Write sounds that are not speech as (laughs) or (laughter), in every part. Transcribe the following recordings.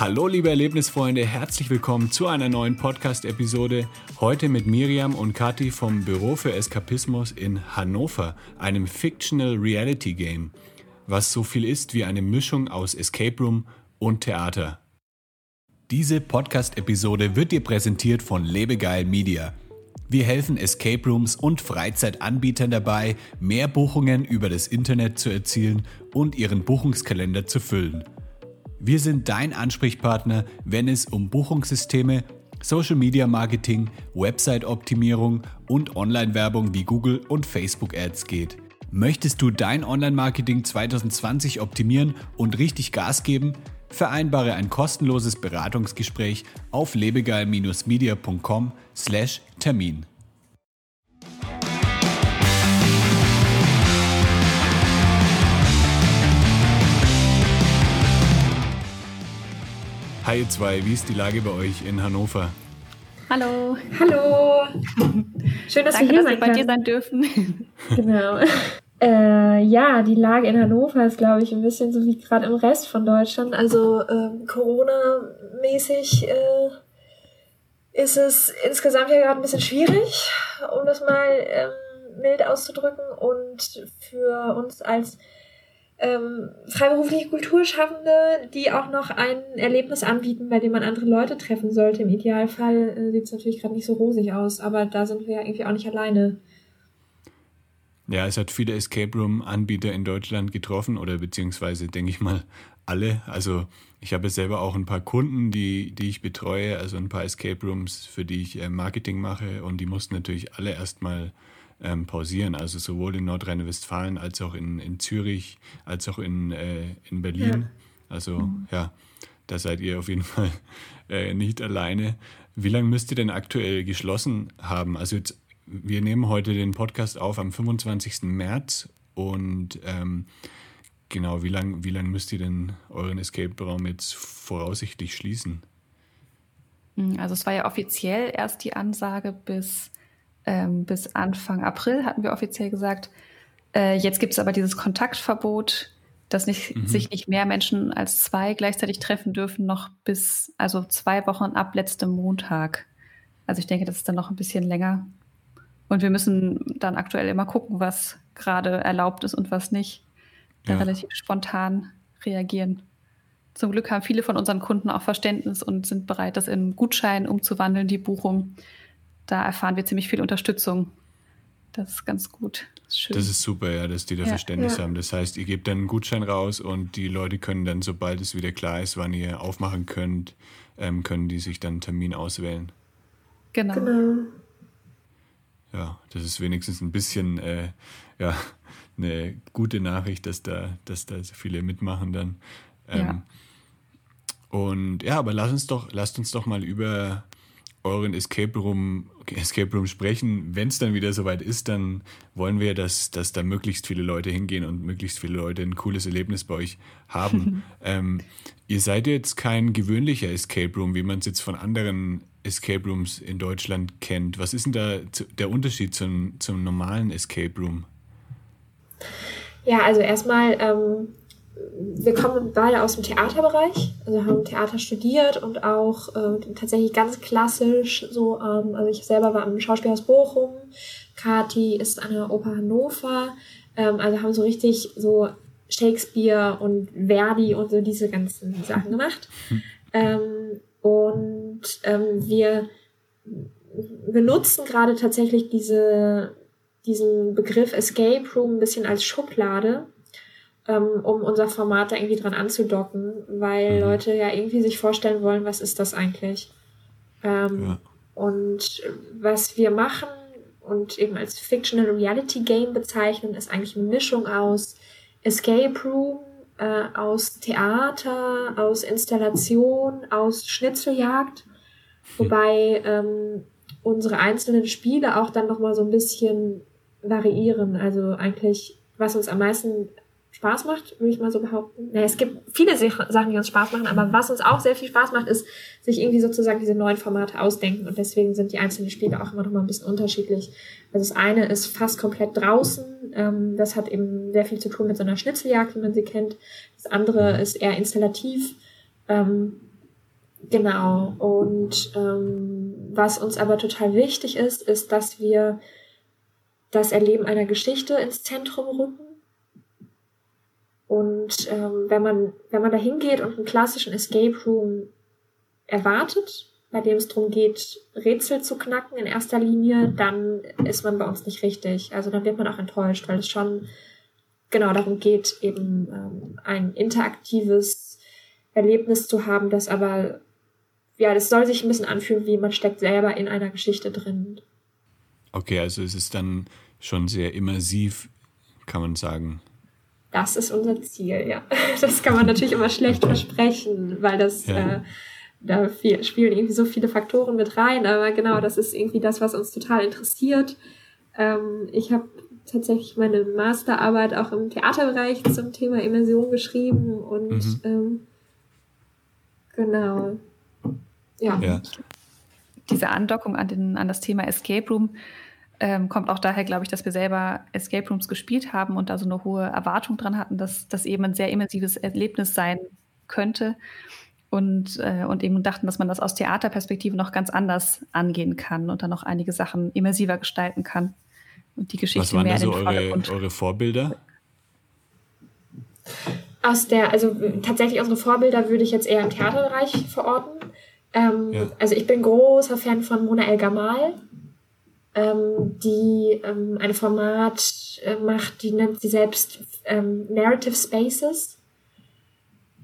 Hallo liebe Erlebnisfreunde, herzlich willkommen zu einer neuen Podcast-Episode. Heute mit Miriam und Kathi vom Büro für Eskapismus in Hannover, einem Fictional Reality Game, was so viel ist wie eine Mischung aus Escape Room und Theater. Diese Podcast-Episode wird dir präsentiert von Lebegeil Media. Wir helfen Escape Rooms und Freizeitanbietern dabei, mehr Buchungen über das Internet zu erzielen und ihren Buchungskalender zu füllen. Wir sind dein Ansprechpartner, wenn es um Buchungssysteme, Social Media Marketing, Website-Optimierung und Online-Werbung wie Google und Facebook Ads geht. Möchtest du dein Online-Marketing 2020 optimieren und richtig Gas geben? Vereinbare ein kostenloses Beratungsgespräch auf lebegeil-media.com/termin. Hi ihr zwei, wie ist die Lage bei euch in Hannover? Hallo. Hallo. Schön, dass Danke, wir hier dass sein wir bei dir sein dürfen. Genau. (laughs) Äh, ja, die Lage in Hannover ist, glaube ich, ein bisschen so wie gerade im Rest von Deutschland. Also ähm, Corona-mäßig äh, ist es insgesamt ja gerade ein bisschen schwierig, um das mal ähm, mild auszudrücken. Und für uns als ähm, freiberufliche Kulturschaffende, die auch noch ein Erlebnis anbieten, bei dem man andere Leute treffen sollte. Im Idealfall äh, sieht es natürlich gerade nicht so rosig aus, aber da sind wir ja irgendwie auch nicht alleine. Ja, es hat viele Escape Room-Anbieter in Deutschland getroffen oder beziehungsweise denke ich mal alle. Also ich habe selber auch ein paar Kunden, die, die ich betreue, also ein paar Escape Rooms, für die ich äh, Marketing mache und die mussten natürlich alle erstmal ähm, pausieren. Also sowohl in Nordrhein-Westfalen als auch in, in Zürich, als auch in, äh, in Berlin. Ja. Also mhm. ja, da seid ihr auf jeden (laughs) Fall äh, nicht alleine. Wie lange müsst ihr denn aktuell geschlossen haben? Also jetzt, wir nehmen heute den Podcast auf am 25. März und ähm, genau, wie lange wie lang müsst ihr denn euren Escape-Raum jetzt voraussichtlich schließen? Hm, also es war ja offiziell erst die Ansage bis ähm, bis Anfang April, hatten wir offiziell gesagt. Äh, jetzt gibt es aber dieses Kontaktverbot, dass nicht, mhm. sich nicht mehr Menschen als zwei gleichzeitig treffen dürfen, noch bis, also zwei Wochen ab letztem Montag. Also ich denke, das ist dann noch ein bisschen länger. Und wir müssen dann aktuell immer gucken, was gerade erlaubt ist und was nicht. Ja. relativ spontan reagieren. Zum Glück haben viele von unseren Kunden auch Verständnis und sind bereit, das in Gutschein umzuwandeln, die Buchung da erfahren wir ziemlich viel Unterstützung. Das ist ganz gut. Das ist, das ist super, ja, dass die da ja, Verständnis ja. haben. Das heißt, ihr gebt dann einen Gutschein raus und die Leute können dann, sobald es wieder klar ist, wann ihr aufmachen könnt, ähm, können die sich dann einen Termin auswählen. Genau. genau. Ja, das ist wenigstens ein bisschen äh, ja, eine gute Nachricht, dass da, dass da so viele mitmachen dann. Ähm, ja. Und ja, aber lass uns doch, lasst uns doch mal über euren Escape Room, Escape Room sprechen. Wenn es dann wieder soweit ist, dann wollen wir, dass, dass da möglichst viele Leute hingehen und möglichst viele Leute ein cooles Erlebnis bei euch haben. (laughs) ähm, ihr seid jetzt kein gewöhnlicher Escape Room, wie man es jetzt von anderen Escape Rooms in Deutschland kennt. Was ist denn da der Unterschied zum, zum normalen Escape Room? Ja, also erstmal ähm, wir kommen beide aus dem Theaterbereich, also haben Theater studiert und auch äh, tatsächlich ganz klassisch so, ähm, also ich selber war am Schauspielhaus Bochum, Kati ist an der Oper Hannover, ähm, also haben so richtig so Shakespeare und Verdi und so diese ganzen Sachen gemacht. Ähm, und ähm, wir benutzen gerade tatsächlich diese, diesen Begriff Escape Room ein bisschen als Schublade, ähm, um unser Format da irgendwie dran anzudocken, weil mhm. Leute ja irgendwie sich vorstellen wollen, was ist das eigentlich? Ähm, ja. Und was wir machen und eben als Fictional Reality Game bezeichnen, ist eigentlich eine Mischung aus Escape Room, äh, aus Theater, aus Installation, aus Schnitzeljagd, wobei ähm, unsere einzelnen Spiele auch dann nochmal so ein bisschen variieren. Also eigentlich, was uns am meisten Spaß macht, würde ich mal so behaupten. Naja, es gibt viele Sachen, die uns Spaß machen, aber was uns auch sehr viel Spaß macht, ist, sich irgendwie sozusagen diese neuen Formate ausdenken. Und deswegen sind die einzelnen Spiele auch immer noch mal ein bisschen unterschiedlich. Also das eine ist fast komplett draußen. Ähm, das hat eben sehr viel zu tun mit so einer Schnitzeljagd, wie man sie kennt. Das andere ist eher installativ. Ähm, genau. Und ähm, was uns aber total wichtig ist, ist, dass wir das Erleben einer Geschichte ins Zentrum rücken und ähm, wenn man, wenn man da hingeht und einen klassischen Escape Room erwartet, bei dem es darum geht, Rätsel zu knacken in erster Linie, dann ist man bei uns nicht richtig. Also dann wird man auch enttäuscht, weil es schon genau darum geht, eben ähm, ein interaktives Erlebnis zu haben, das aber, ja, das soll sich ein bisschen anfühlen, wie man steckt selber in einer Geschichte drin. Okay, also es ist dann schon sehr immersiv, kann man sagen. Das ist unser Ziel, ja. (laughs) Das kann man natürlich immer schlecht versprechen, weil das, ja. äh, da viel, spielen irgendwie so viele Faktoren mit rein. Aber genau, das ist irgendwie das, was uns total interessiert. Ähm, ich habe tatsächlich meine Masterarbeit auch im Theaterbereich zum Thema Immersion geschrieben und mhm. ähm, genau. Ja. ja. Diese Andockung an, den, an das Thema Escape Room ähm, kommt auch daher, glaube ich, dass wir selber Escape Rooms gespielt haben und da so eine hohe Erwartung dran hatten, dass das eben ein sehr immersives Erlebnis sein könnte. Und, äh, und eben dachten, dass man das aus Theaterperspektive noch ganz anders angehen kann und dann noch einige Sachen immersiver gestalten kann. Und die Geschichte Was waren mehr da so eure, eure Vorbilder? Aus der, also tatsächlich unsere Vorbilder würde ich jetzt eher im Theaterbereich verorten. Ähm, ja. Also ich bin großer Fan von Mona El Gamal ähm, die ähm, ein Format äh, macht, die nennt sie selbst ähm, Narrative Spaces.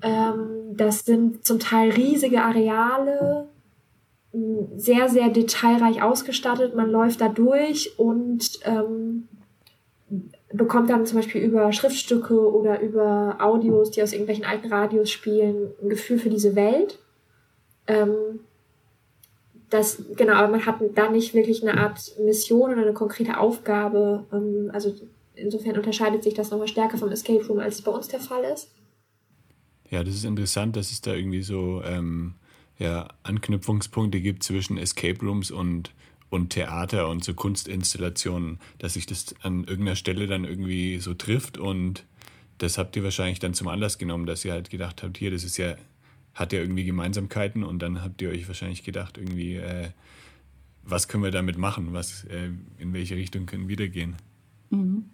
Ähm, das sind zum Teil riesige Areale, sehr, sehr detailreich ausgestattet. Man läuft da durch und ähm, bekommt dann zum Beispiel über Schriftstücke oder über Audios, die aus irgendwelchen alten Radios spielen, ein Gefühl für diese Welt. Ähm, das, genau, aber man hat da nicht wirklich eine Art Mission oder eine konkrete Aufgabe. Ähm, also insofern unterscheidet sich das nochmal stärker vom Escape Room, als es bei uns der Fall ist. Ja, das ist interessant, dass es da irgendwie so ähm, ja, Anknüpfungspunkte gibt zwischen Escape Rooms und, und Theater und so Kunstinstallationen, dass sich das an irgendeiner Stelle dann irgendwie so trifft und das habt ihr wahrscheinlich dann zum Anlass genommen, dass ihr halt gedacht habt, hier, das ist ja hat ja irgendwie Gemeinsamkeiten und dann habt ihr euch wahrscheinlich gedacht, irgendwie, äh, was können wir damit machen? Was, äh, in welche Richtung können wir da gehen? Mhm.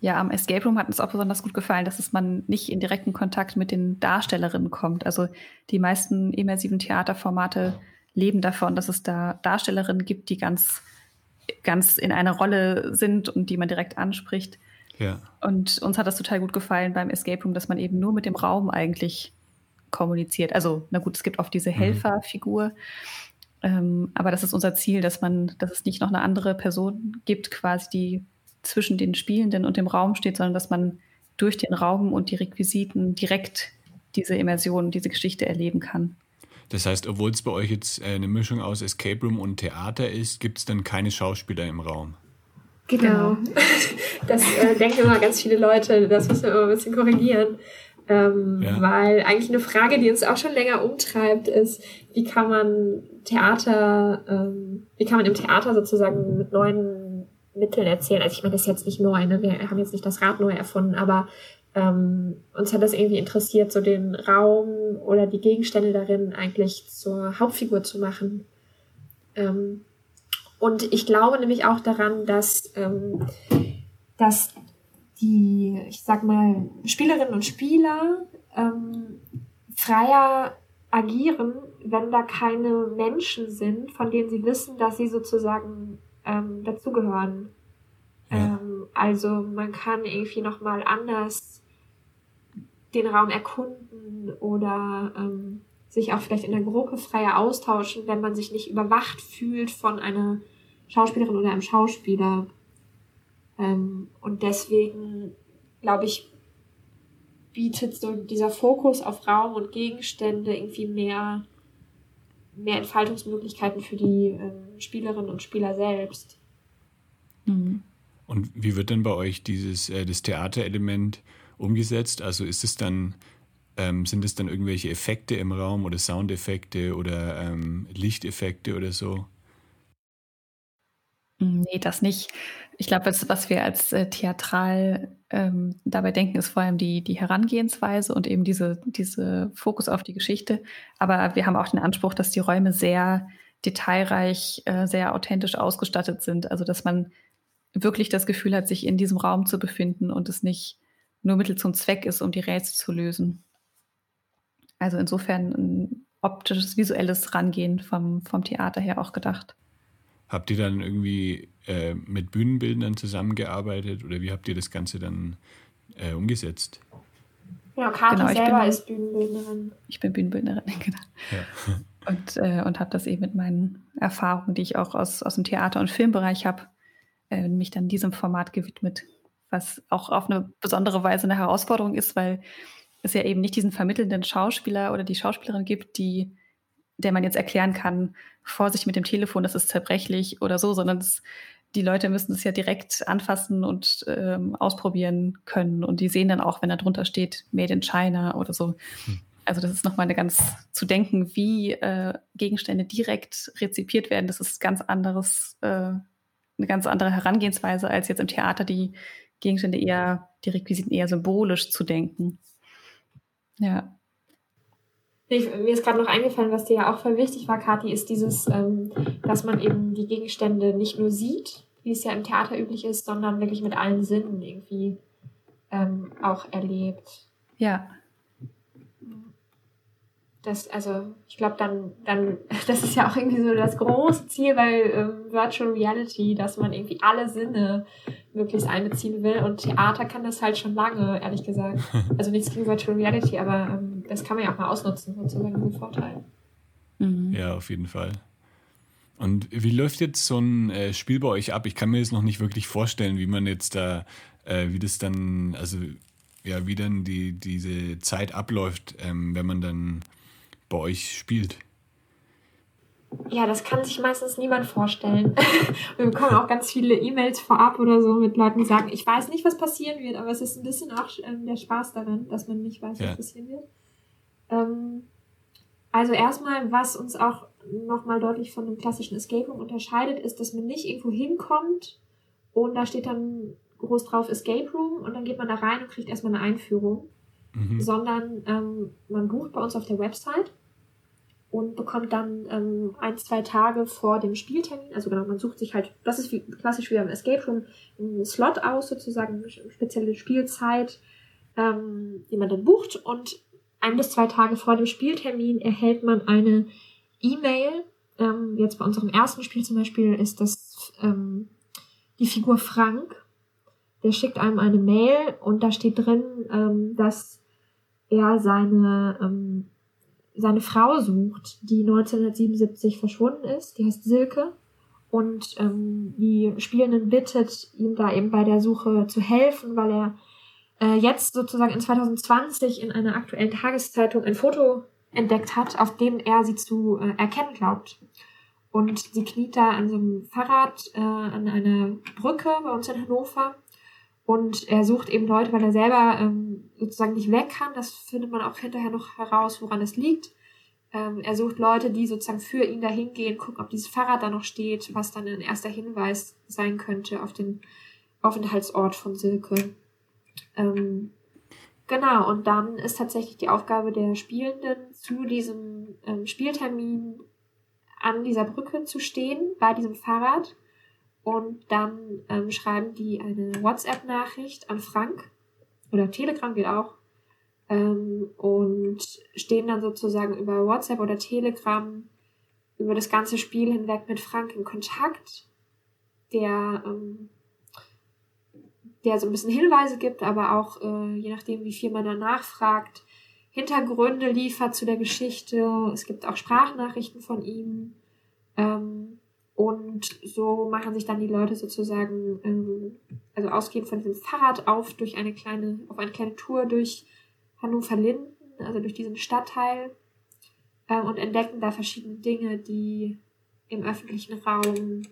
Ja, am Escape Room hat uns auch besonders gut gefallen, dass es man nicht in direkten Kontakt mit den Darstellerinnen kommt. Also die meisten immersiven Theaterformate leben davon, dass es da Darstellerinnen gibt, die ganz, ganz in einer Rolle sind und die man direkt anspricht. Ja. Und uns hat das total gut gefallen beim Escape Room, dass man eben nur mit dem Raum eigentlich kommuniziert. Also, na gut, es gibt oft diese mhm. Helferfigur, ähm, aber das ist unser Ziel, dass man, dass es nicht noch eine andere Person gibt, quasi, die zwischen den Spielenden und dem Raum steht, sondern dass man durch den Raum und die Requisiten direkt diese Immersion, diese Geschichte erleben kann. Das heißt, obwohl es bei euch jetzt äh, eine Mischung aus Escape Room und Theater ist, gibt es dann keine Schauspieler im Raum. Genau. (laughs) Das äh, denken immer ganz viele Leute, das müssen wir immer ein bisschen korrigieren. Ähm, ja. Weil eigentlich eine Frage, die uns auch schon länger umtreibt, ist, wie kann man Theater, ähm, wie kann man im Theater sozusagen mit neuen Mitteln erzählen? Also ich meine, das ist jetzt nicht neu, ne? wir haben jetzt nicht das Rad neu erfunden, aber ähm, uns hat das irgendwie interessiert, so den Raum oder die Gegenstände darin eigentlich zur Hauptfigur zu machen. Ähm, und ich glaube nämlich auch daran, dass, ähm, dass die, ich sag mal, Spielerinnen und Spieler ähm, freier agieren, wenn da keine Menschen sind, von denen sie wissen, dass sie sozusagen ähm, dazugehören. Ja. Ähm, also man kann irgendwie nochmal anders den Raum erkunden oder ähm, sich auch vielleicht in der Gruppe freier austauschen, wenn man sich nicht überwacht fühlt von einer Schauspielerin oder einem Schauspieler. Ähm, und deswegen, glaube ich, bietet so dieser Fokus auf Raum und Gegenstände irgendwie mehr, mehr Entfaltungsmöglichkeiten für die ähm, Spielerinnen und Spieler selbst. Mhm. Und wie wird denn bei euch dieses äh, das Theaterelement umgesetzt? Also ist es dann ähm, sind es dann irgendwelche Effekte im Raum oder Soundeffekte oder ähm, Lichteffekte oder so? Nee, das nicht. Ich glaube, was, was wir als äh, theatral ähm, dabei denken, ist vor allem die, die Herangehensweise und eben diese, diese Fokus auf die Geschichte. Aber wir haben auch den Anspruch, dass die Räume sehr detailreich, äh, sehr authentisch ausgestattet sind. Also, dass man wirklich das Gefühl hat, sich in diesem Raum zu befinden und es nicht nur Mittel zum Zweck ist, um die Rätsel zu lösen. Also insofern ein optisches, visuelles Rangehen vom, vom Theater her auch gedacht. Habt ihr dann irgendwie äh, mit Bühnenbildern zusammengearbeitet oder wie habt ihr das Ganze dann äh, umgesetzt? Ja, Kathi genau, selber bin, ist Bühnenbildnerin. Ich bin Bühnenbildnerin, (laughs) genau. Ja. (laughs) Und, äh, und habe das eben mit meinen Erfahrungen, die ich auch aus, aus dem Theater- und Filmbereich habe, äh, mich dann diesem Format gewidmet, was auch auf eine besondere Weise eine Herausforderung ist, weil es ja eben nicht diesen vermittelnden Schauspieler oder die Schauspielerin gibt, die der man jetzt erklären kann, Vorsicht mit dem Telefon, das ist zerbrechlich oder so, sondern es, die Leute müssen es ja direkt anfassen und ähm, ausprobieren können. Und die sehen dann auch, wenn da drunter steht, Made in China oder so. Hm. Also das ist nochmal eine ganz zu denken, wie äh, Gegenstände direkt rezipiert werden. Das ist ganz anderes, äh, eine ganz andere Herangehensweise als jetzt im Theater die Gegenstände eher, die Requisiten eher symbolisch zu denken. Ja. Ich, mir ist gerade noch eingefallen, was dir ja auch voll wichtig war, Kathi, ist dieses, ähm, dass man eben die Gegenstände nicht nur sieht, wie es ja im Theater üblich ist, sondern wirklich mit allen Sinnen irgendwie ähm, auch erlebt. Ja. Das, also, ich glaube, dann, dann, (laughs) das ist ja auch irgendwie so das große Ziel bei ähm, Virtual Reality, dass man irgendwie alle Sinne möglichst einbeziehen will. Und Theater kann das halt schon lange, ehrlich gesagt. (laughs) Also nichts gegen Virtual Reality, aber ähm, das kann man ja auch mal ausnutzen, sozusagen einen Vorteil. Mhm. Ja, auf jeden Fall. Und wie läuft jetzt so ein äh, Spiel bei euch ab? Ich kann mir das noch nicht wirklich vorstellen, wie man jetzt da, äh, wie das dann, also ja, wie dann die, diese Zeit abläuft, ähm, wenn man dann bei euch spielt. Ja, das kann sich meistens niemand vorstellen. (laughs) Wir bekommen auch ganz viele E-Mails vorab oder so mit Leuten, die sagen, ich weiß nicht, was passieren wird, aber es ist ein bisschen auch ähm, der Spaß daran, dass man nicht weiß, ja. was passieren wird. Ähm, also erstmal, was uns auch nochmal deutlich von einem klassischen Escape Room unterscheidet, ist, dass man nicht irgendwo hinkommt und da steht dann groß drauf Escape Room und dann geht man da rein und kriegt erstmal eine Einführung, mhm. sondern ähm, man bucht bei uns auf der Website und bekommt dann ähm, ein, zwei Tage vor dem Spieltermin, also genau, man sucht sich halt, das ist wie, klassisch wie am Escape Room, einen Slot aus, sozusagen eine spezielle Spielzeit, ähm, die man dann bucht und ein bis zwei Tage vor dem Spieltermin erhält man eine E-Mail. Ähm, jetzt bei unserem ersten Spiel zum Beispiel ist das ähm, die Figur Frank. Der schickt einem eine Mail und da steht drin, ähm, dass er seine ähm, seine Frau sucht, die 1977 verschwunden ist. Die heißt Silke. Und ähm, die Spielenden bittet, ihm da eben bei der Suche zu helfen, weil er äh, jetzt sozusagen in 2020 in einer aktuellen Tageszeitung ein Foto entdeckt hat, auf dem er sie zu äh, erkennen glaubt. Und sie kniet da an so einem Fahrrad äh, an einer Brücke bei uns in Hannover. Und er sucht eben Leute, weil er selber ähm, sozusagen nicht weg kann. Das findet man auch hinterher noch heraus, woran es liegt. Ähm, er sucht Leute, die sozusagen für ihn dahin gehen, gucken, ob dieses Fahrrad da noch steht, was dann ein erster Hinweis sein könnte auf den Aufenthaltsort von Silke. Ähm, genau, und dann ist tatsächlich die Aufgabe der Spielenden, zu diesem ähm, Spieltermin an dieser Brücke zu stehen, bei diesem Fahrrad. Und dann ähm, schreiben die eine WhatsApp-Nachricht an Frank. Oder Telegram geht auch ähm, und stehen dann sozusagen über WhatsApp oder Telegram über das ganze Spiel hinweg mit Frank in Kontakt, der, ähm, der so ein bisschen Hinweise gibt, aber auch äh, je nachdem, wie viel man danach fragt, Hintergründe liefert zu der Geschichte. Es gibt auch Sprachnachrichten von ihm. Ähm, und so machen sich dann die Leute sozusagen, ähm, also ausgehend von diesem Fahrrad auf durch eine kleine, auf eine kleine Tour durch Hannover-Linden, also durch diesen Stadtteil, äh, und entdecken da verschiedene Dinge, die im öffentlichen Raum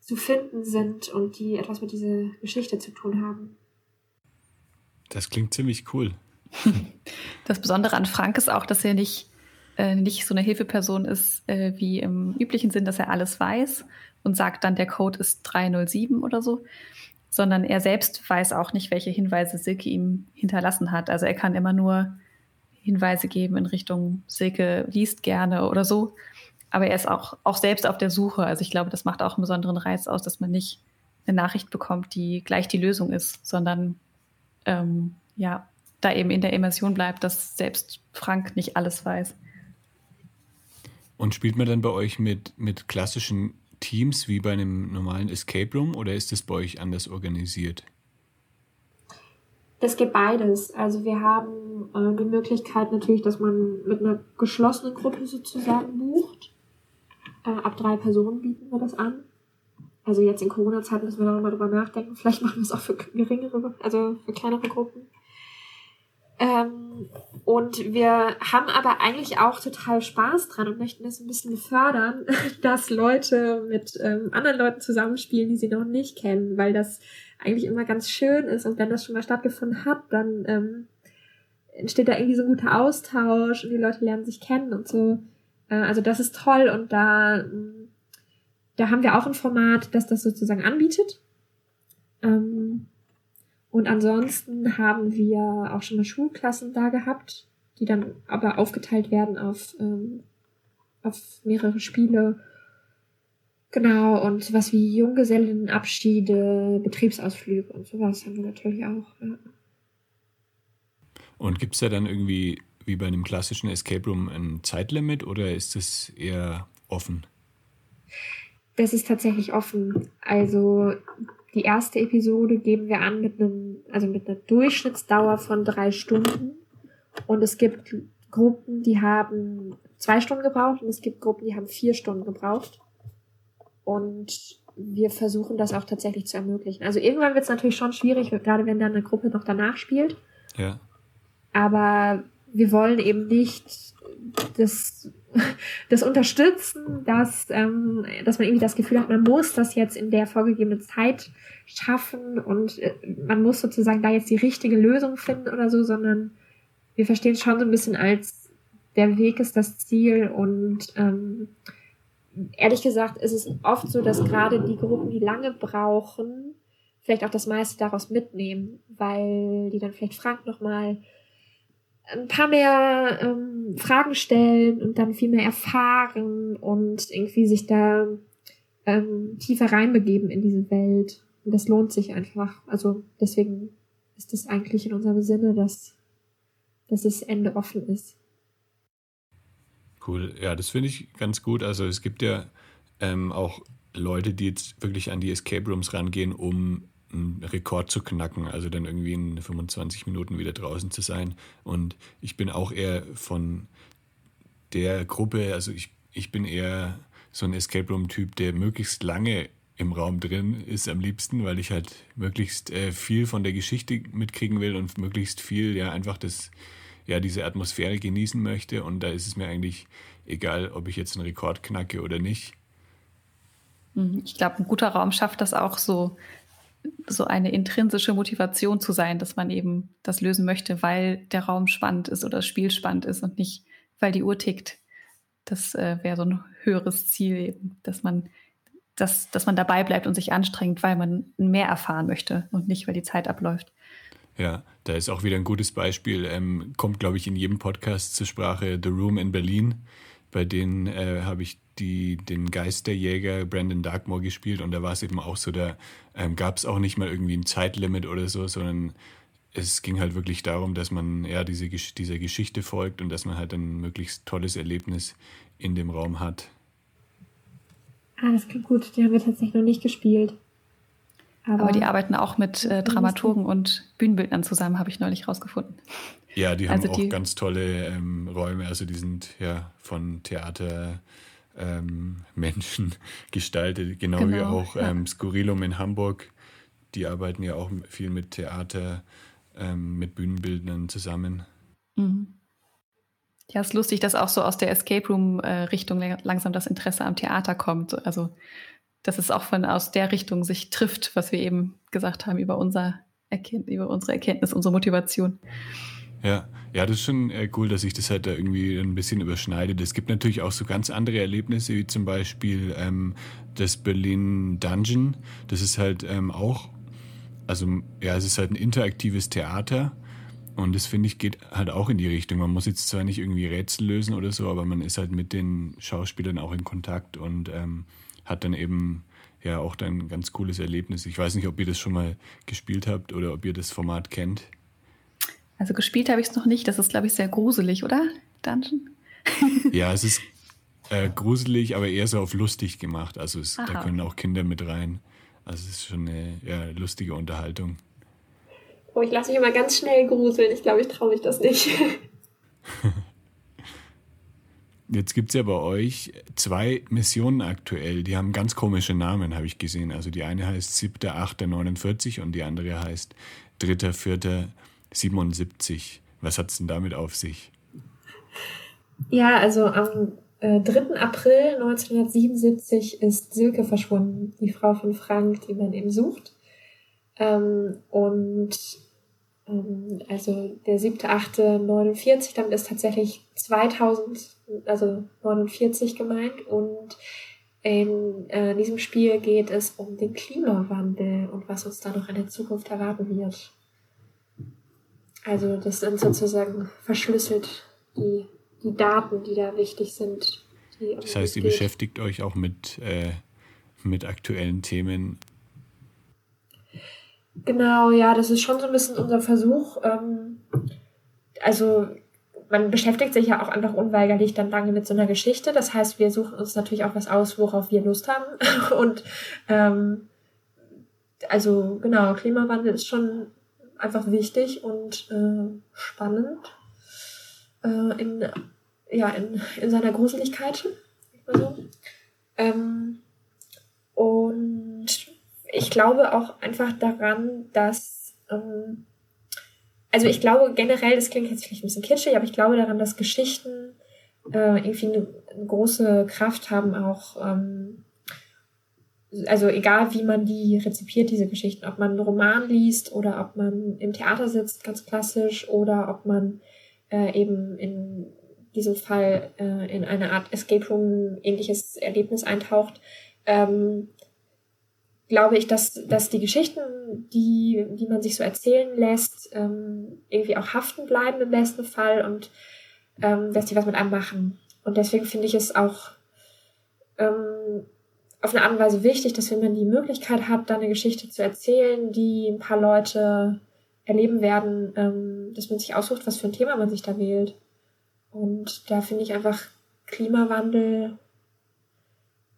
zu finden sind und die etwas mit dieser Geschichte zu tun haben. Das klingt ziemlich cool. (laughs) Das Besondere an Frank ist auch, dass er nicht, äh, nicht so eine Hilfeperson ist äh, wie im üblichen Sinn, dass er alles weiß und sagt dann, der Code ist 307 oder so, sondern er selbst weiß auch nicht, welche Hinweise Silke ihm hinterlassen hat. Also er kann immer nur Hinweise geben in Richtung Silke liest gerne oder so. Aber er ist auch, auch selbst auf der Suche. Also ich glaube, das macht auch einen besonderen Reiz aus, dass man nicht eine Nachricht bekommt, die gleich die Lösung ist, sondern ähm, ja, da eben in der Immersion bleibt, dass selbst Frank nicht alles weiß. Und spielt man dann bei euch mit, mit klassischen Teams wie bei einem normalen Escape Room oder ist das bei euch anders organisiert? Das geht beides. Also wir haben äh, die Möglichkeit natürlich, dass man mit einer geschlossenen Gruppe sozusagen bucht. Äh, ab drei Personen bieten wir das an. Also jetzt in Corona-Zeiten müssen wir da nochmal drüber nachdenken. Vielleicht machen wir es auch für geringere, also für kleinere Gruppen. Ähm, und wir haben aber eigentlich auch total Spaß dran und möchten das ein bisschen fördern, (laughs) dass Leute mit ähm, anderen Leuten zusammenspielen, die sie noch nicht kennen, weil das eigentlich immer ganz schön ist. Und wenn das schon mal stattgefunden hat, dann ähm, entsteht da irgendwie so ein guter Austausch und die Leute lernen sich kennen und so. Äh, also das ist toll und da, da haben wir auch ein Format, das das sozusagen anbietet. Ähm, und ansonsten haben wir auch schon mal Schulklassen da gehabt, die dann aber aufgeteilt werden auf, ähm, auf mehrere Spiele. Genau, und was wie Junggesellenabschiede, Betriebsausflüge und sowas haben wir natürlich auch. Ja. Und gibt es da dann irgendwie, wie bei einem klassischen Escape Room, ein Zeitlimit oder ist es eher offen? Das ist tatsächlich offen. Also die erste Episode geben wir an mit einem, also mit einer Durchschnittsdauer von drei Stunden. Und es gibt Gruppen, die haben zwei Stunden gebraucht und es gibt Gruppen, die haben vier Stunden gebraucht. Und wir versuchen das auch tatsächlich zu ermöglichen. Also irgendwann wird es natürlich schon schwierig, gerade wenn dann eine Gruppe noch danach spielt. Ja. Aber wir wollen eben nicht das das Unterstützen, dass, ähm, dass man irgendwie das Gefühl hat, man muss das jetzt in der vorgegebenen Zeit schaffen und äh, man muss sozusagen da jetzt die richtige Lösung finden oder so, sondern wir verstehen es schon so ein bisschen als der Weg ist das Ziel und ähm, ehrlich gesagt ist es oft so, dass gerade die Gruppen, die lange brauchen, vielleicht auch das meiste daraus mitnehmen, weil die dann vielleicht Frank nochmal mal ein paar mehr ähm, Fragen stellen und dann viel mehr erfahren und irgendwie sich da ähm, tiefer reinbegeben in diese Welt. Und das lohnt sich einfach. Also deswegen ist es eigentlich in unserem Sinne, dass, dass das Ende offen ist. Cool, ja, das finde ich ganz gut. Also es gibt ja ähm, auch Leute, die jetzt wirklich an die Escape Rooms rangehen, um einen Rekord zu knacken, also dann irgendwie in 25 Minuten wieder draußen zu sein. Und ich bin auch eher von der Gruppe, also ich, ich bin eher so ein Escape Room-Typ, der möglichst lange im Raum drin ist am liebsten, weil ich halt möglichst äh, viel von der Geschichte mitkriegen will und möglichst viel ja einfach das, ja, diese Atmosphäre genießen möchte. Und da ist es mir eigentlich egal, ob ich jetzt einen Rekord knacke oder nicht. Mhm. Ich glaube, ein guter Raum schafft das auch so, so eine intrinsische Motivation zu sein, dass man eben das lösen möchte, weil der Raum spannend ist oder das Spiel spannend ist und nicht, weil die Uhr tickt. Das äh, wäre so ein höheres Ziel eben, dass man, dass, dass man dabei bleibt und sich anstrengt, weil man mehr erfahren möchte und nicht, weil die Zeit abläuft. Ja, da ist auch wieder ein gutes Beispiel. Ähm, kommt, glaube ich, in jedem Podcast zur Sprache The Room in Berlin. Bei denen äh, habe ich die, den Geisterjäger Brandon Darkmore gespielt und da war es eben auch so, da ähm, gab es auch nicht mal irgendwie ein Zeitlimit oder so, sondern es ging halt wirklich darum, dass man ja diese, dieser Geschichte folgt und dass man halt ein möglichst tolles Erlebnis in dem Raum hat. Ah, das klingt gut. Die haben wir tatsächlich noch nicht gespielt. Aber, Aber die arbeiten auch mit äh, Dramaturgen und Bühnenbildnern zusammen, habe ich neulich rausgefunden. Ja, die haben also die, auch ganz tolle ähm, Räume. Also die sind ja von Theater ähm, (laughs) Menschen gestaltet. Genau, genau wie auch ja. ähm, Skurrilum in Hamburg. Die arbeiten ja auch viel mit Theater, ähm, mit Bühnenbildnern zusammen. Mhm. Ja, es ist lustig, dass auch so aus der Escape Room-Richtung äh, langsam das Interesse am Theater kommt. Also dass es auch von aus der Richtung sich trifft, was wir eben gesagt haben über unser Erkennt, über unsere Erkenntnis, unsere Motivation. Ja, ja, das ist schon äh, cool, dass sich das halt da irgendwie ein bisschen überschneidet. Es gibt natürlich auch so ganz andere Erlebnisse, wie zum Beispiel ähm, das Berlin Dungeon. Das ist halt ähm, auch, also ja, es ist halt ein interaktives Theater. Und das finde ich geht halt auch in die Richtung. Man muss jetzt zwar nicht irgendwie Rätsel lösen oder so, aber man ist halt mit den Schauspielern auch in Kontakt und ähm, hat dann eben ja auch dann ein ganz cooles Erlebnis. Ich weiß nicht, ob ihr das schon mal gespielt habt oder ob ihr das Format kennt. Also gespielt habe ich es noch nicht. Das ist, glaube ich, sehr gruselig, oder? Dungeon? (laughs) ja, es ist äh, gruselig, aber eher so auf lustig gemacht. Also es, da können auch Kinder mit rein. Also es ist schon eine ja, lustige Unterhaltung. Oh, ich lasse mich immer ganz schnell gruseln. Ich glaube, ich traue mich das nicht. (laughs) Jetzt gibt es ja bei euch zwei Missionen aktuell, die haben ganz komische Namen, habe ich gesehen. Also die eine heißt 7.8.49 und die andere heißt 3.4.77. Was hat es denn damit auf sich? Ja, also am äh, 3. April 1977 ist Silke verschwunden, die Frau von Frank, die man eben sucht. Ähm, und ähm, also der 7.8.49, damit ist tatsächlich 2000, also 49 gemeint. Und in äh, diesem Spiel geht es um den Klimawandel und was uns da noch in der Zukunft erwarten wird. Also das sind sozusagen verschlüsselt die, die Daten, die da wichtig sind. das heißt, ihr beschäftigt euch auch mit, äh, mit aktuellen Themen Genau, ja, das ist schon so ein bisschen unser Versuch. Ähm, also man beschäftigt sich ja auch einfach unweigerlich dann lange mit so einer Geschichte. Das heißt, wir suchen uns natürlich auch was aus, worauf wir Lust haben. (laughs) Und ähm, also genau, Klimawandel ist schon einfach wichtig und äh, spannend äh, in, ja, in, in seiner Gruseligkeit. Also, ähm, und ich glaube auch einfach daran, dass, ähm, also ich glaube generell, das klingt jetzt vielleicht ein bisschen kitschig, aber ich glaube daran, dass Geschichten äh, irgendwie eine, eine, große Kraft haben, auch, ähm, also egal wie man die rezipiert, diese Geschichten, ob man einen Roman liest oder ob man im Theater sitzt, ganz klassisch, oder ob man äh, eben in diesem Fall äh, in eine Art Escape Room ähnliches Erlebnis eintaucht. Ähm, glaube ich, dass, dass die Geschichten, die, die man sich so erzählen lässt, ähm, irgendwie auch haften bleiben im besten Fall und ähm, dass die was mit einem machen. Und deswegen finde ich es auch ähm, auf eine Art und Weise wichtig, dass wenn man die Möglichkeit hat, da eine Geschichte zu erzählen, die ein paar Leute erleben werden, ähm, dass man sich aussucht, was für ein Thema man sich da wählt. Und da finde ich einfach Klimawandel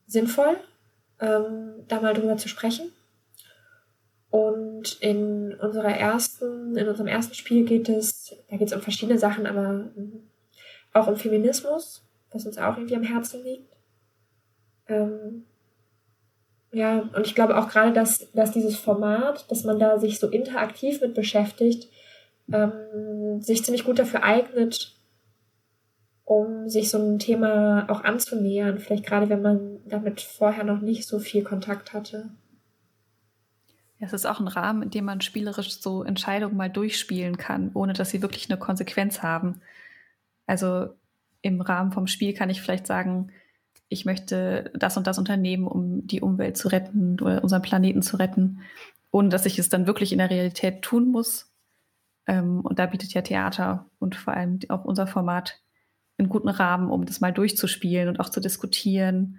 sinnvoll ähm, da mal drüber zu sprechen. Und in unserer ersten, in unserem ersten Spiel geht es, da geht es um verschiedene Sachen, aber auch um Feminismus, was uns auch irgendwie am Herzen liegt. Ähm, ja, und ich glaube auch gerade, dass, dass dieses Format, dass man da sich so interaktiv mit beschäftigt, ähm, sich ziemlich gut dafür eignet, um sich so ein Thema auch anzunähern. Vielleicht gerade, wenn man damit vorher noch nicht so viel Kontakt hatte. Ja, es ist auch ein Rahmen, in dem man spielerisch so Entscheidungen mal durchspielen kann, ohne dass sie wirklich eine Konsequenz haben. Also im Rahmen vom Spiel kann ich vielleicht sagen, ich möchte das und das unternehmen, um die Umwelt zu retten oder unseren Planeten zu retten, ohne dass ich es dann wirklich in der Realität tun muss. Ähm, und da bietet ja Theater und vor allem auch unser Format einen guten Rahmen, um das mal durchzuspielen und auch zu diskutieren,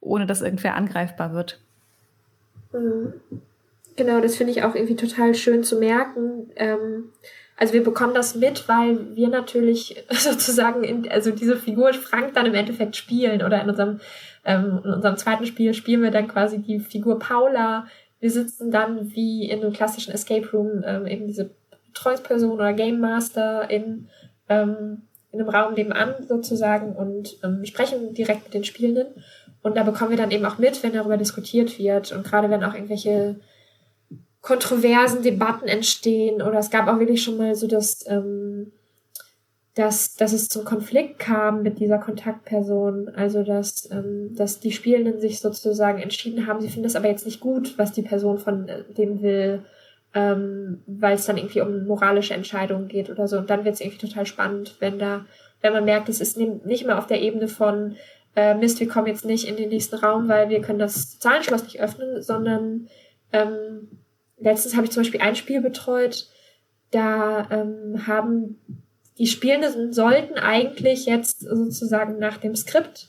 ohne dass irgendwer angreifbar wird. Mhm. Genau, das finde ich auch irgendwie total schön zu merken. Ähm, also wir bekommen das mit, weil wir natürlich (laughs) sozusagen, in, also diese Figur Frank dann im Endeffekt spielen oder in unserem, ähm, in unserem zweiten Spiel spielen wir dann quasi die Figur Paula. Wir sitzen dann wie in einem klassischen Escape Room ähm, eben diese Betreuungsperson oder Game Master in ähm, in einem Raum nebenan sozusagen und ähm, sprechen direkt mit den Spielenden. Und da bekommen wir dann eben auch mit, wenn darüber diskutiert wird und gerade wenn auch irgendwelche kontroversen Debatten entstehen oder es gab auch wirklich schon mal so das, ähm, dass, dass es zum Konflikt kam mit dieser Kontaktperson. Also dass, ähm, dass die Spielenden sich sozusagen entschieden haben, sie finden es aber jetzt nicht gut, was die Person von äh, dem will, ähm, weil es dann irgendwie um moralische Entscheidungen geht oder so. Und dann wird es irgendwie total spannend, wenn da, wenn man merkt, es ist nicht mehr auf der Ebene von äh, Mist, wir kommen jetzt nicht in den nächsten Raum, weil wir können das Zahlenschloss nicht öffnen, sondern ähm, letztens habe ich zum Beispiel ein Spiel betreut, da ähm, haben die Spielenden sollten eigentlich jetzt sozusagen nach dem Skript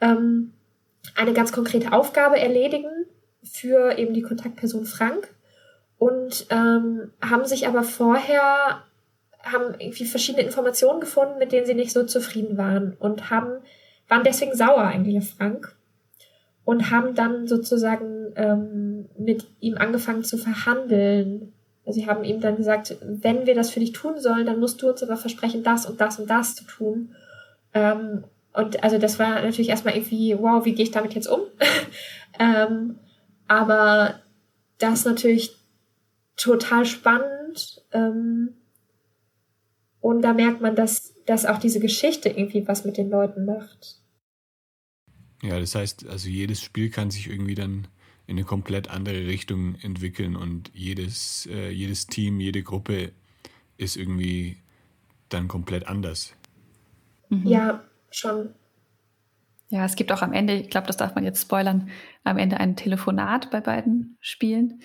ähm, eine ganz konkrete Aufgabe erledigen für eben die Kontaktperson Frank und ähm, haben sich aber vorher haben irgendwie verschiedene Informationen gefunden, mit denen sie nicht so zufrieden waren und haben waren deswegen sauer eigentlich auf Frank und haben dann sozusagen ähm, mit ihm angefangen zu verhandeln. Also sie haben ihm dann gesagt, wenn wir das für dich tun sollen, dann musst du uns aber versprechen, das und das und das zu tun. Ähm, und also das war natürlich erstmal irgendwie, wow, wie gehe ich damit jetzt um? (laughs) ähm, aber das natürlich total spannend. Ähm, und da merkt man, dass, dass auch diese Geschichte irgendwie was mit den Leuten macht. Ja, das heißt, also jedes Spiel kann sich irgendwie dann in eine komplett andere Richtung entwickeln und jedes, äh, jedes Team, jede Gruppe ist irgendwie dann komplett anders. Mhm. Ja, schon. Ja, es gibt auch am Ende, ich glaube, das darf man jetzt spoilern, am Ende ein Telefonat bei beiden Spielen.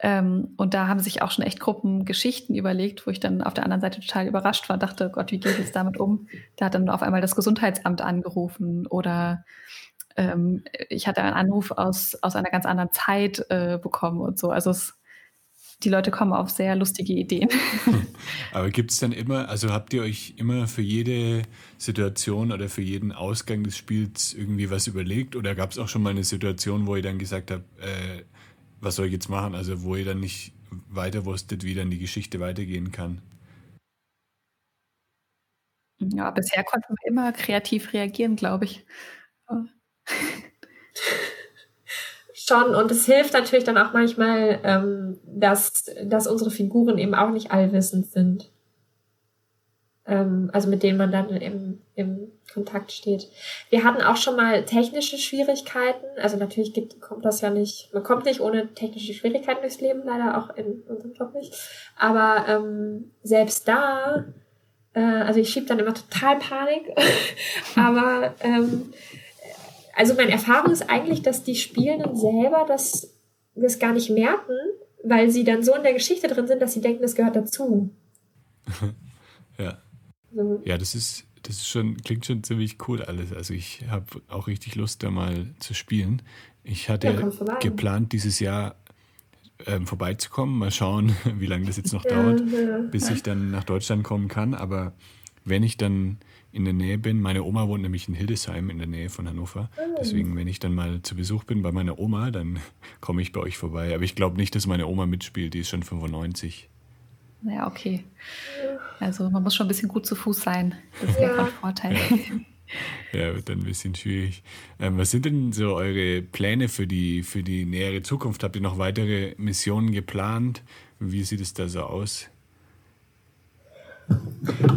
Ähm, und da haben sich auch schon echt Gruppen Geschichten überlegt, wo ich dann auf der anderen Seite total überrascht war, dachte, Gott, wie geht es damit um? Da hat dann auf einmal das Gesundheitsamt angerufen oder ähm, ich hatte einen Anruf aus, aus einer ganz anderen Zeit äh, bekommen und so. Also es, die Leute kommen auf sehr lustige Ideen. Aber gibt es dann immer, also habt ihr euch immer für jede Situation oder für jeden Ausgang des Spiels irgendwie was überlegt? Oder gab es auch schon mal eine Situation, wo ihr dann gesagt habt, äh, was soll ich jetzt machen? Also wo ihr dann nicht weiter wusstet, wie dann die Geschichte weitergehen kann? Ja, bisher konnten wir immer kreativ reagieren, glaube ich. (laughs) Schon, und es hilft natürlich dann auch manchmal, ähm, dass, dass unsere Figuren eben auch nicht allwissend sind. Ähm, also mit denen man dann im, im Kontakt steht. Wir hatten auch schon mal technische Schwierigkeiten. Also natürlich gibt, kommt das ja nicht, man kommt nicht ohne technische Schwierigkeiten durchs Leben, leider auch in unserem Job nicht. Aber ähm, selbst da, äh, also ich schieb dann immer total Panik. (laughs) Aber ähm, also meine Erfahrung ist eigentlich, dass die Spielenden selber das, das gar nicht merken, weil sie dann so in der Geschichte drin sind, dass sie denken, das gehört dazu. (laughs) ja. So. Ja, das ist, das ist schon, klingt schon ziemlich cool alles. Also ich habe auch richtig Lust, da mal zu spielen. Ich hatte ja, geplant, dieses Jahr ähm, vorbeizukommen. Mal schauen, (laughs) wie lange das jetzt noch ja, dauert, ja. bis ich dann nach Deutschland kommen kann. Aber wenn ich dann in der Nähe bin. Meine Oma wohnt nämlich in Hildesheim in der Nähe von Hannover. Oh. Deswegen, wenn ich dann mal zu Besuch bin bei meiner Oma, dann (laughs) komme ich bei euch vorbei. Aber ich glaube nicht, dass meine Oma mitspielt, die ist schon 95. Ja, okay. Also man muss schon ein bisschen gut zu Fuß sein. Das ist ja von Vorteil. Ja, wird dann ein bisschen schwierig. Ähm, was sind denn so eure Pläne für die, für die nähere Zukunft? Habt ihr noch weitere Missionen geplant? Wie sieht es da so aus?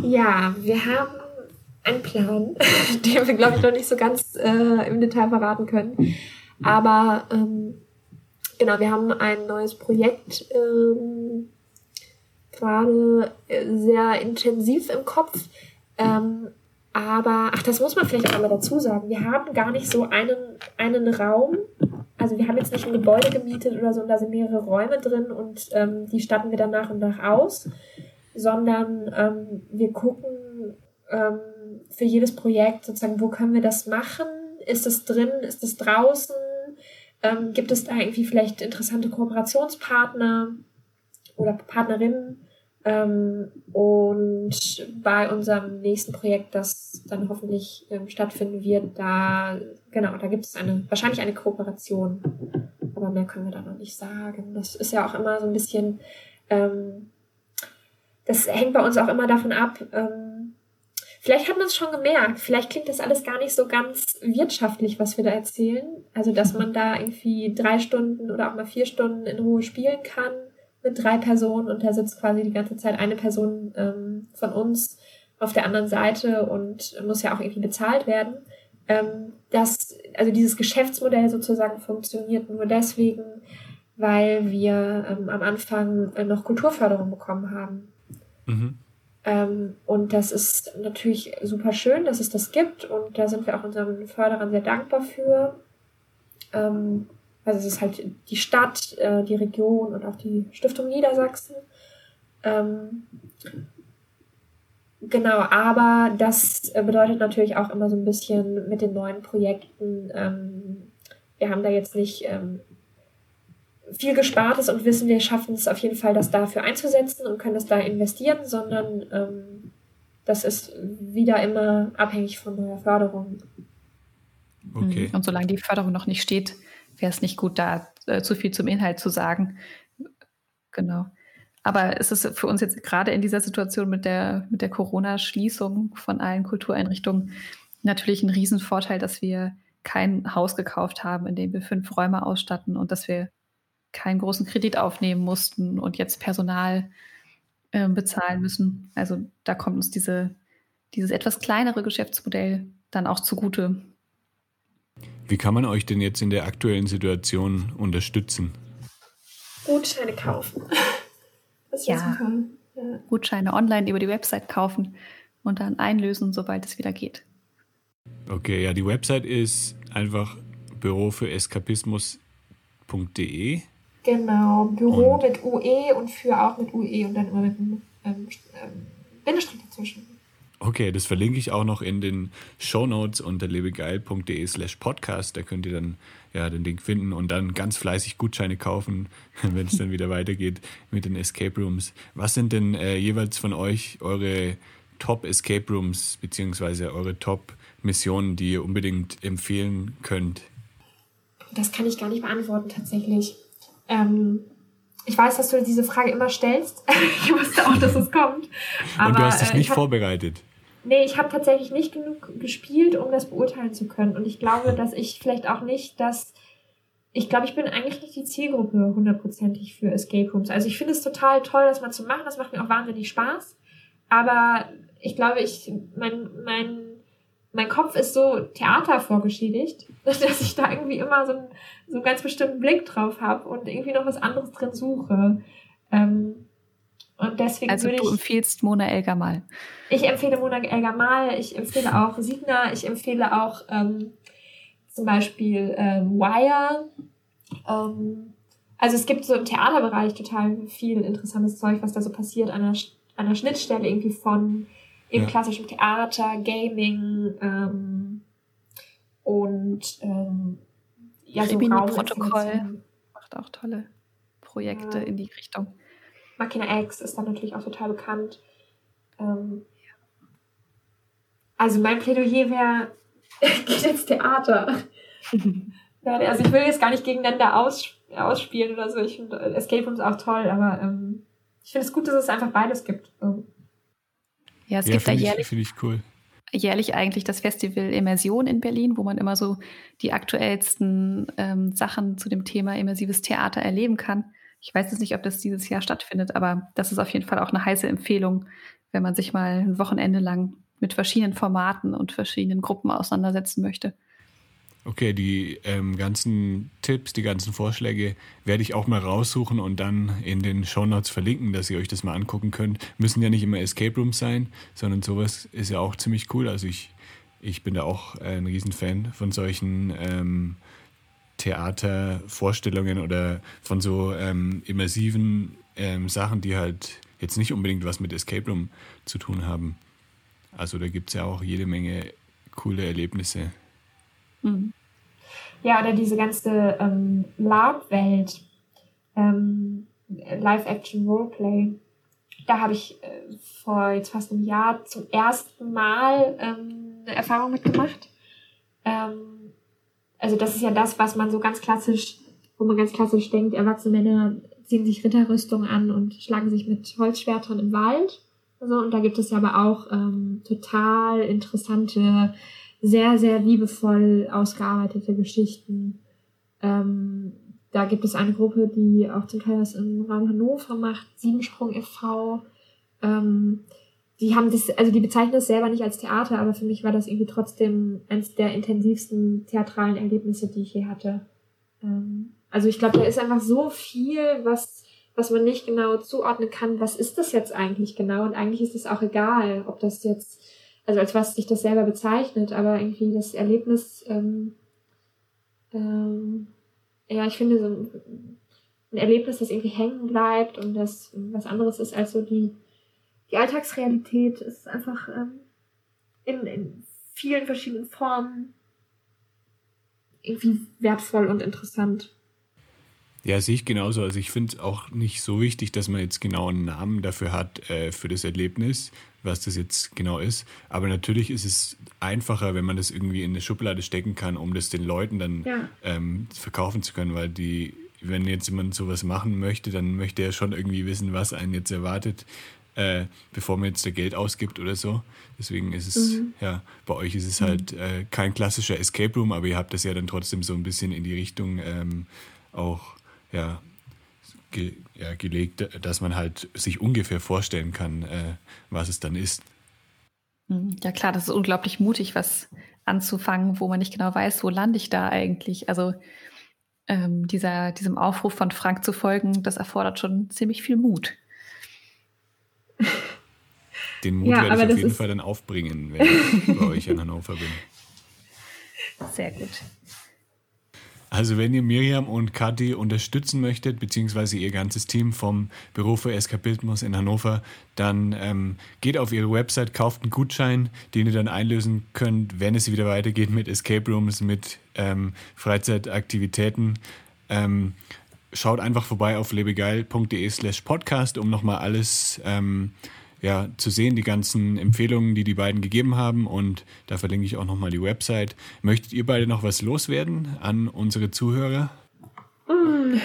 Ja, wir haben einen Plan, (laughs) den wir, glaube ich, noch nicht so ganz äh, im Detail verraten können. Aber ähm, genau, wir haben ein neues Projekt ähm, gerade äh, sehr intensiv im Kopf. Ähm, aber, ach, das muss man vielleicht auch einmal dazu sagen. Wir haben gar nicht so einen, einen Raum. Also wir haben jetzt nicht ein Gebäude gemietet oder so, und da sind mehrere Räume drin und ähm, die statten wir dann nach und nach aus, sondern ähm, wir gucken, ähm, für jedes Projekt sozusagen, wo können wir das machen? Ist es drin? Ist es draußen? Ähm, gibt es da irgendwie vielleicht interessante Kooperationspartner oder Partnerinnen? Ähm, und bei unserem nächsten Projekt, das dann hoffentlich ähm, stattfinden wird, da, genau, da gibt es eine, wahrscheinlich eine Kooperation. Aber mehr können wir da noch nicht sagen. Das ist ja auch immer so ein bisschen, ähm, das hängt bei uns auch immer davon ab, ähm, Vielleicht hat man es schon gemerkt. Vielleicht klingt das alles gar nicht so ganz wirtschaftlich, was wir da erzählen. Also, dass man da irgendwie drei Stunden oder auch mal vier Stunden in Ruhe spielen kann mit drei Personen und da sitzt quasi die ganze Zeit eine Person ähm, von uns auf der anderen Seite und muss ja auch irgendwie bezahlt werden. Ähm, das, also dieses Geschäftsmodell sozusagen funktioniert nur deswegen, weil wir ähm, am Anfang äh, noch Kulturförderung bekommen haben. Mhm. Ähm, und das ist natürlich super schön, dass es das gibt und da sind wir auch unseren Förderern sehr dankbar für. Ähm, also es ist halt die Stadt, äh, die Region und auch die Stiftung Niedersachsen. Ähm, genau, aber das bedeutet natürlich auch immer so ein bisschen mit den neuen Projekten. Ähm, wir haben da jetzt nicht ähm, viel Gespartes und wissen, wir schaffen es auf jeden Fall, das dafür einzusetzen und können das da investieren, sondern ähm, das ist wieder immer abhängig von der Förderung. Okay. Und solange die Förderung noch nicht steht, wäre es nicht gut, da äh, zu viel zum Inhalt zu sagen. Genau. Aber es ist für uns jetzt gerade in dieser Situation mit der, mit der Corona-Schließung von allen Kultureinrichtungen natürlich ein Riesenvorteil, dass wir kein Haus gekauft haben, in dem wir fünf Räume ausstatten und dass wir keinen großen Kredit aufnehmen mussten und jetzt Personal äh, bezahlen müssen. Also da kommt uns diese, dieses etwas kleinere Geschäftsmodell dann auch zugute. Wie kann man euch denn jetzt in der aktuellen Situation unterstützen? Gutscheine kaufen. Das ja. ja. Gutscheine online über die Website kaufen und dann einlösen, sobald es wieder geht. Okay, ja, die Website ist einfach Büro für Eskapismus.de. Genau, Büro und mit UE und für auch mit UE und dann immer mit einem ähm, ähm, Bindestrich dazwischen. Okay, das verlinke ich auch noch in den Show Notes unter lebegeil.de slash podcast. Da könnt ihr dann ja den Link finden und dann ganz fleißig Gutscheine kaufen, (laughs) wenn es dann wieder weitergeht mit den Escape Rooms. Was sind denn äh, jeweils von euch eure Top Escape Rooms beziehungsweise eure Top Missionen, die ihr unbedingt empfehlen könnt? Das kann ich gar nicht beantworten tatsächlich. Ähm, ich weiß, dass du diese Frage immer stellst. (laughs) ich wusste auch, dass es kommt. Aber, Und du hast dich äh, nicht hab, vorbereitet. Nee, ich habe tatsächlich nicht genug gespielt, um das beurteilen zu können. Und ich glaube, (laughs) dass ich vielleicht auch nicht das. Ich glaube, ich bin eigentlich nicht die Zielgruppe hundertprozentig für Escape Rooms. Also ich finde es total toll, das mal zu machen. Das macht mir auch wahnsinnig Spaß. Aber ich glaube, ich, mein, mein mein Kopf ist so Theater vorgeschädigt, (laughs) dass ich da irgendwie immer so, einen, so einen ganz bestimmten Blick drauf habe und irgendwie noch was anderes drin suche. Ähm, und deswegen also du ich, empfiehlst Mona Elgamal. Ich empfehle Mona Elgamal, ich empfehle auch Signa, ich empfehle auch ähm, zum Beispiel ähm, Wire. Ähm, also es gibt so im Theaterbereich total viel interessantes Zeug, was da so passiert an der, an der Schnittstelle irgendwie von im ja. klassischen Theater, Gaming ähm, und ähm, ja, so Raumprotokoll macht auch tolle Projekte ja. in die Richtung. Machina X ist dann natürlich auch total bekannt. Ähm, also mein Plädoyer wäre, (laughs) geht ins Theater. (laughs) also ich will jetzt gar nicht gegeneinander aus, ausspielen oder so. Ich finde Escape Rooms auch toll, aber ähm, ich finde es gut, dass es einfach beides gibt. Ja, es ja, gibt da jährlich. Ich, ich cool. Jährlich eigentlich das Festival Immersion in Berlin, wo man immer so die aktuellsten ähm, Sachen zu dem Thema immersives Theater erleben kann. Ich weiß jetzt nicht, ob das dieses Jahr stattfindet, aber das ist auf jeden Fall auch eine heiße Empfehlung, wenn man sich mal ein Wochenende lang mit verschiedenen Formaten und verschiedenen Gruppen auseinandersetzen möchte. Okay, die ähm, ganzen Tipps, die ganzen Vorschläge werde ich auch mal raussuchen und dann in den Shownotes verlinken, dass ihr euch das mal angucken könnt. Müssen ja nicht immer Escape Rooms sein, sondern sowas ist ja auch ziemlich cool. Also ich, ich bin da auch ein Riesenfan von solchen ähm, Theatervorstellungen oder von so ähm, immersiven ähm, Sachen, die halt jetzt nicht unbedingt was mit Escape Room zu tun haben. Also da gibt es ja auch jede Menge coole Erlebnisse. Mhm. Ja, oder diese ganze ähm, Lab-Welt, ähm, Live-Action-Roleplay. Da habe ich äh, vor jetzt fast einem Jahr zum ersten Mal ähm, eine Erfahrung mitgemacht. Ähm, also das ist ja das, was man so ganz klassisch, wo man ganz klassisch denkt, erwachsene Männer ziehen sich Ritterrüstung an und schlagen sich mit Holzschwertern im Wald. Also, und da gibt es ja aber auch ähm, total interessante sehr, sehr liebevoll ausgearbeitete Geschichten. Ähm, da gibt es eine Gruppe, die auch zum Teil das im Raum Hannover macht, Siebensprung e.V., ähm, die haben das, also die bezeichnen das selber nicht als Theater, aber für mich war das irgendwie trotzdem eines der intensivsten theatralen Erlebnisse, die ich je hatte. Ähm, also ich glaube, da ist einfach so viel, was, was man nicht genau zuordnen kann. Was ist das jetzt eigentlich genau? Und eigentlich ist es auch egal, ob das jetzt, also als was sich das selber bezeichnet, aber irgendwie das Erlebnis, ähm, ähm, ja, ich finde so ein, ein Erlebnis, das irgendwie hängen bleibt und das was anderes ist als so die, die Alltagsrealität, ist einfach ähm, in, in vielen verschiedenen Formen irgendwie wertvoll und interessant. Ja, sehe ich genauso. Also ich finde es auch nicht so wichtig, dass man jetzt genau einen Namen dafür hat, äh, für das Erlebnis, was das jetzt genau ist. Aber natürlich ist es einfacher, wenn man das irgendwie in eine Schublade stecken kann, um das den Leuten dann ja. ähm, verkaufen zu können, weil die, wenn jetzt jemand sowas machen möchte, dann möchte er schon irgendwie wissen, was einen jetzt erwartet, äh, bevor man jetzt da Geld ausgibt oder so. Deswegen ist es, mhm. ja, bei euch ist es mhm. halt äh, kein klassischer Escape Room, aber ihr habt das ja dann trotzdem so ein bisschen in die Richtung ähm, auch ja, ge, ja, gelegt, dass man halt sich ungefähr vorstellen kann, äh, was es dann ist. Hm, ja klar, das ist unglaublich mutig, was anzufangen, wo man nicht genau weiß, wo lande ich da eigentlich. Also ähm, dieser, diesem Aufruf von Frank zu folgen, das erfordert schon ziemlich viel Mut. Den Mut ja, werde ich auf jeden Fall dann aufbringen, wenn ich bei euch in Hannover bin. Sehr gut. Also wenn ihr Miriam und Kathi unterstützen möchtet, beziehungsweise ihr ganzes Team vom Büro für Eskapismus in Hannover, dann ähm, geht auf ihre Website, kauft einen Gutschein, den ihr dann einlösen könnt, wenn es wieder weitergeht mit Escape Rooms, mit ähm, Freizeitaktivitäten. Ähm, schaut einfach vorbei auf lebegeil.de slash podcast, um nochmal alles ähm, ja, zu sehen, die ganzen Empfehlungen, die die beiden gegeben haben. Und da verlinke ich auch nochmal die Website. Möchtet ihr beide noch was loswerden an unsere Zuhörer? Mm,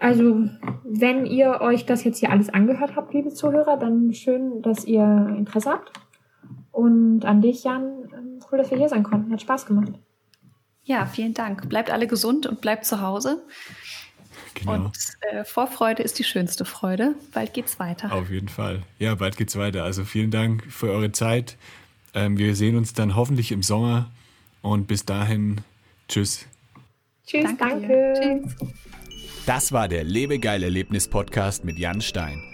also, wenn ihr euch das jetzt hier alles angehört habt, liebe Zuhörer, dann schön, dass ihr Interesse habt. Und an dich, Jan, ähm, cool, dass wir hier sein konnten. Hat Spaß gemacht. Ja, vielen Dank. Bleibt alle gesund und bleibt zu Hause. Genau. Und äh, Vorfreude ist die schönste Freude. Bald geht's weiter. Auf jeden Fall. Ja, bald geht's weiter. Also vielen Dank für eure Zeit. Ähm, wir sehen uns dann hoffentlich im Sommer. Und bis dahin, tschüss. Tschüss, danke. danke. Tschüss. Das war der Lebegeil Erlebnis Podcast mit Jan Stein.